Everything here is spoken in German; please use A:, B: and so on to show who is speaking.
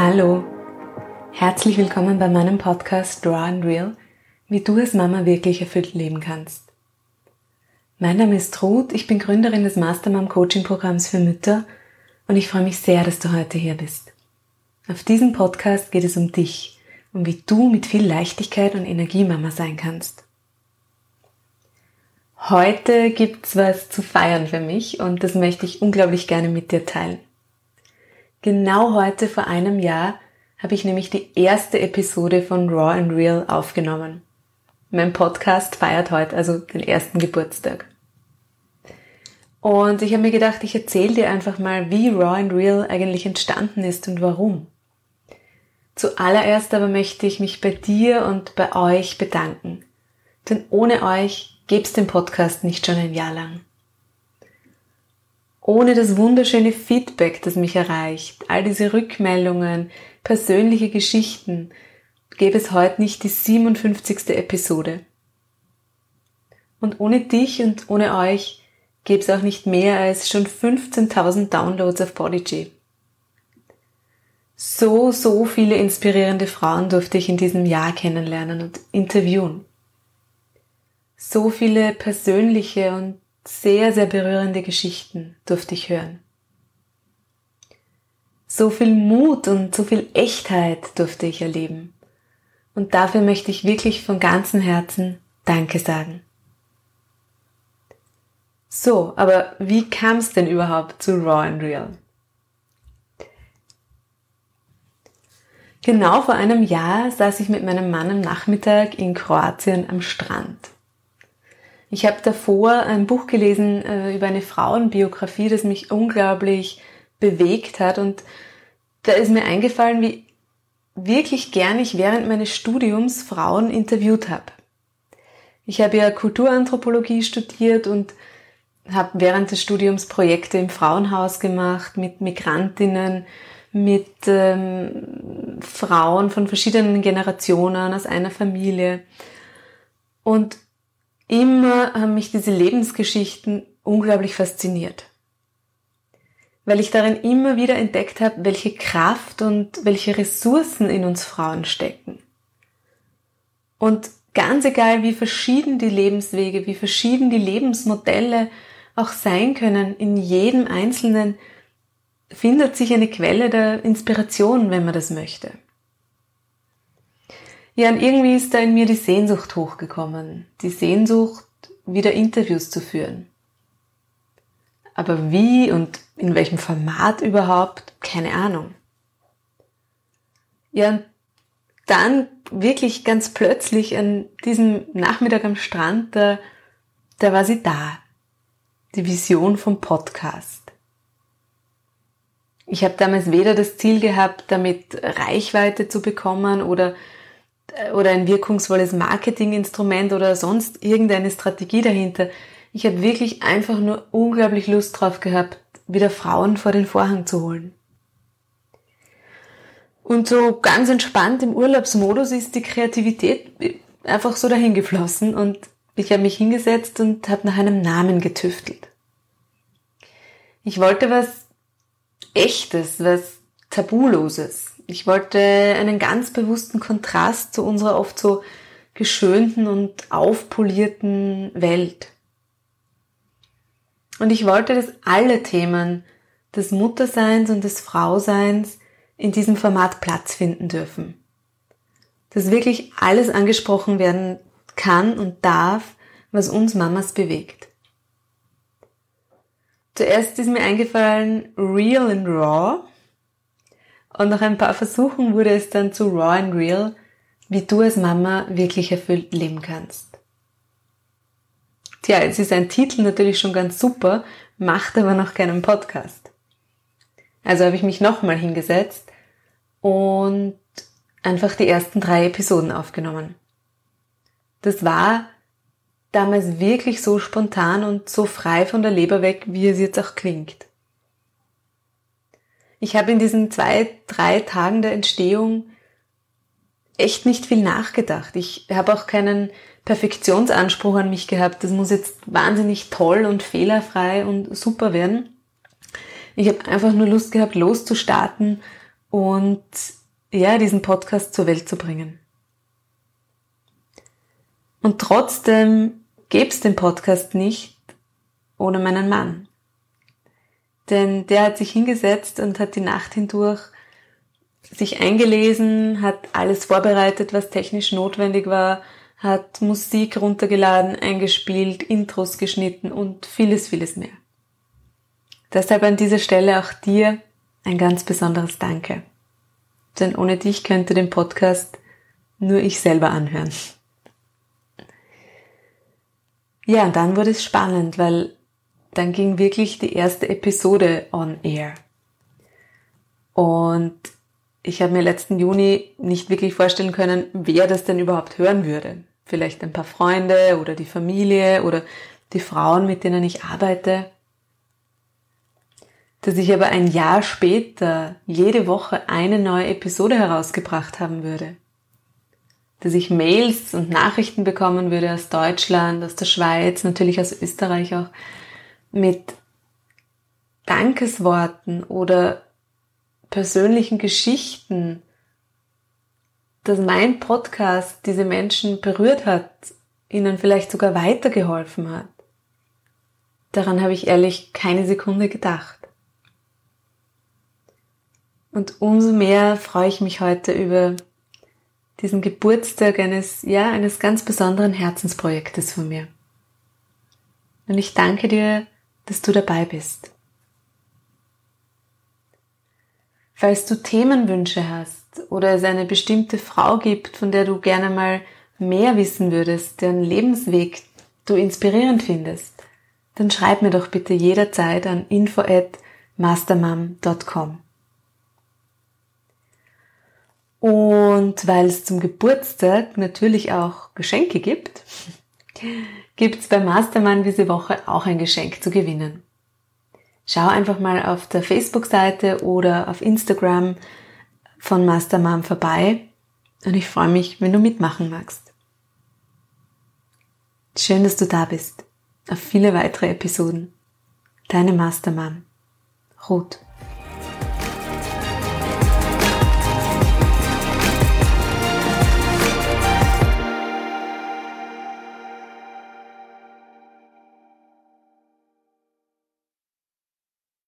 A: Hallo, herzlich willkommen bei meinem Podcast Draw and Real, wie du als Mama wirklich erfüllt leben kannst. Mein Name ist Ruth, ich bin Gründerin des Mastermom Coaching Programms für Mütter und ich freue mich sehr, dass du heute hier bist. Auf diesem Podcast geht es um dich, um wie du mit viel Leichtigkeit und Energie Mama sein kannst. Heute gibt's was zu feiern für mich und das möchte ich unglaublich gerne mit dir teilen. Genau heute vor einem Jahr habe ich nämlich die erste Episode von Raw and Real aufgenommen. Mein Podcast feiert heute also den ersten Geburtstag. Und ich habe mir gedacht, ich erzähle dir einfach mal, wie Raw and Real eigentlich entstanden ist und warum. Zuallererst aber möchte ich mich bei dir und bei euch bedanken. Denn ohne euch gäbe es den Podcast nicht schon ein Jahr lang. Ohne das wunderschöne Feedback, das mich erreicht, all diese Rückmeldungen, persönliche Geschichten, gäbe es heute nicht die 57. Episode. Und ohne dich und ohne euch gäbe es auch nicht mehr als schon 15.000 Downloads auf Bodyg. So, so viele inspirierende Frauen durfte ich in diesem Jahr kennenlernen und interviewen. So viele persönliche und sehr, sehr berührende Geschichten durfte ich hören. So viel Mut und so viel Echtheit durfte ich erleben. Und dafür möchte ich wirklich von ganzem Herzen Danke sagen. So, aber wie kam es denn überhaupt zu Raw and Real? Genau vor einem Jahr saß ich mit meinem Mann am Nachmittag in Kroatien am Strand. Ich habe davor ein Buch gelesen äh, über eine Frauenbiografie, das mich unglaublich bewegt hat und da ist mir eingefallen, wie wirklich gern ich während meines Studiums Frauen interviewt habe. Ich habe ja Kulturanthropologie studiert und habe während des Studiums Projekte im Frauenhaus gemacht mit Migrantinnen, mit ähm, Frauen von verschiedenen Generationen aus einer Familie. Und immer haben mich diese Lebensgeschichten unglaublich fasziniert. Weil ich darin immer wieder entdeckt habe, welche Kraft und welche Ressourcen in uns Frauen stecken. Und ganz egal, wie verschieden die Lebenswege, wie verschieden die Lebensmodelle auch sein können, in jedem Einzelnen findet sich eine Quelle der Inspiration, wenn man das möchte. Ja, und irgendwie ist da in mir die Sehnsucht hochgekommen. Die Sehnsucht, wieder Interviews zu führen. Aber wie und in welchem Format überhaupt? Keine Ahnung. Ja, und dann wirklich ganz plötzlich an diesem Nachmittag am Strand, da, da war sie da. Die Vision vom Podcast. Ich habe damals weder das Ziel gehabt, damit Reichweite zu bekommen oder oder ein wirkungsvolles Marketinginstrument oder sonst irgendeine Strategie dahinter. Ich habe wirklich einfach nur unglaublich Lust drauf gehabt, wieder Frauen vor den Vorhang zu holen. Und so ganz entspannt im Urlaubsmodus ist die Kreativität einfach so dahin geflossen und ich habe mich hingesetzt und habe nach einem Namen getüftelt. Ich wollte was Echtes, was Tabuloses. Ich wollte einen ganz bewussten Kontrast zu unserer oft so geschönten und aufpolierten Welt. Und ich wollte, dass alle Themen des Mutterseins und des Frauseins in diesem Format Platz finden dürfen. Dass wirklich alles angesprochen werden kann und darf, was uns Mamas bewegt. Zuerst ist mir eingefallen Real and Raw und nach ein paar Versuchen wurde es dann zu Raw and Real, wie du als Mama wirklich erfüllt leben kannst. Tja, jetzt ist ein Titel natürlich schon ganz super, macht aber noch keinen Podcast. Also habe ich mich nochmal hingesetzt und einfach die ersten drei Episoden aufgenommen. Das war damals wirklich so spontan und so frei von der Leber weg, wie es jetzt auch klingt. Ich habe in diesen zwei, drei Tagen der Entstehung echt nicht viel nachgedacht. Ich habe auch keinen Perfektionsanspruch an mich gehabt. Das muss jetzt wahnsinnig toll und fehlerfrei und super werden. Ich habe einfach nur Lust gehabt, loszustarten und ja, diesen Podcast zur Welt zu bringen. Und trotzdem gäbe es den Podcast nicht ohne meinen Mann. Denn der hat sich hingesetzt und hat die Nacht hindurch sich eingelesen, hat alles vorbereitet, was technisch notwendig war, hat Musik runtergeladen, eingespielt, Intros geschnitten und vieles, vieles mehr. Deshalb an dieser Stelle auch dir ein ganz besonderes Danke. Denn ohne dich könnte den Podcast nur ich selber anhören. Ja, und dann wurde es spannend, weil dann ging wirklich die erste Episode on air. Und ich habe mir letzten Juni nicht wirklich vorstellen können, wer das denn überhaupt hören würde. Vielleicht ein paar Freunde oder die Familie oder die Frauen, mit denen ich arbeite. Dass ich aber ein Jahr später jede Woche eine neue Episode herausgebracht haben würde. Dass ich Mails und Nachrichten bekommen würde aus Deutschland, aus der Schweiz, natürlich aus Österreich auch, mit Dankesworten oder persönlichen Geschichten, dass mein Podcast diese Menschen berührt hat, ihnen vielleicht sogar weitergeholfen hat. Daran habe ich ehrlich keine Sekunde gedacht. Und umso mehr freue ich mich heute über diesen Geburtstag eines, ja, eines ganz besonderen Herzensprojektes von mir. Und ich danke dir, dass du dabei bist. Falls du Themenwünsche hast oder es eine bestimmte Frau gibt, von der du gerne mal mehr wissen würdest, deren Lebensweg du inspirierend findest, dann schreib mir doch bitte jederzeit an info at mastermam.com. Und weil es zum Geburtstag natürlich auch Geschenke gibt, gibt es bei Mastermann diese Woche auch ein Geschenk zu gewinnen. Schau einfach mal auf der Facebook-Seite oder auf Instagram von Mastermom vorbei und ich freue mich, wenn du mitmachen magst. Schön, dass du da bist. Auf viele weitere Episoden. Deine Mastermom. Ruth.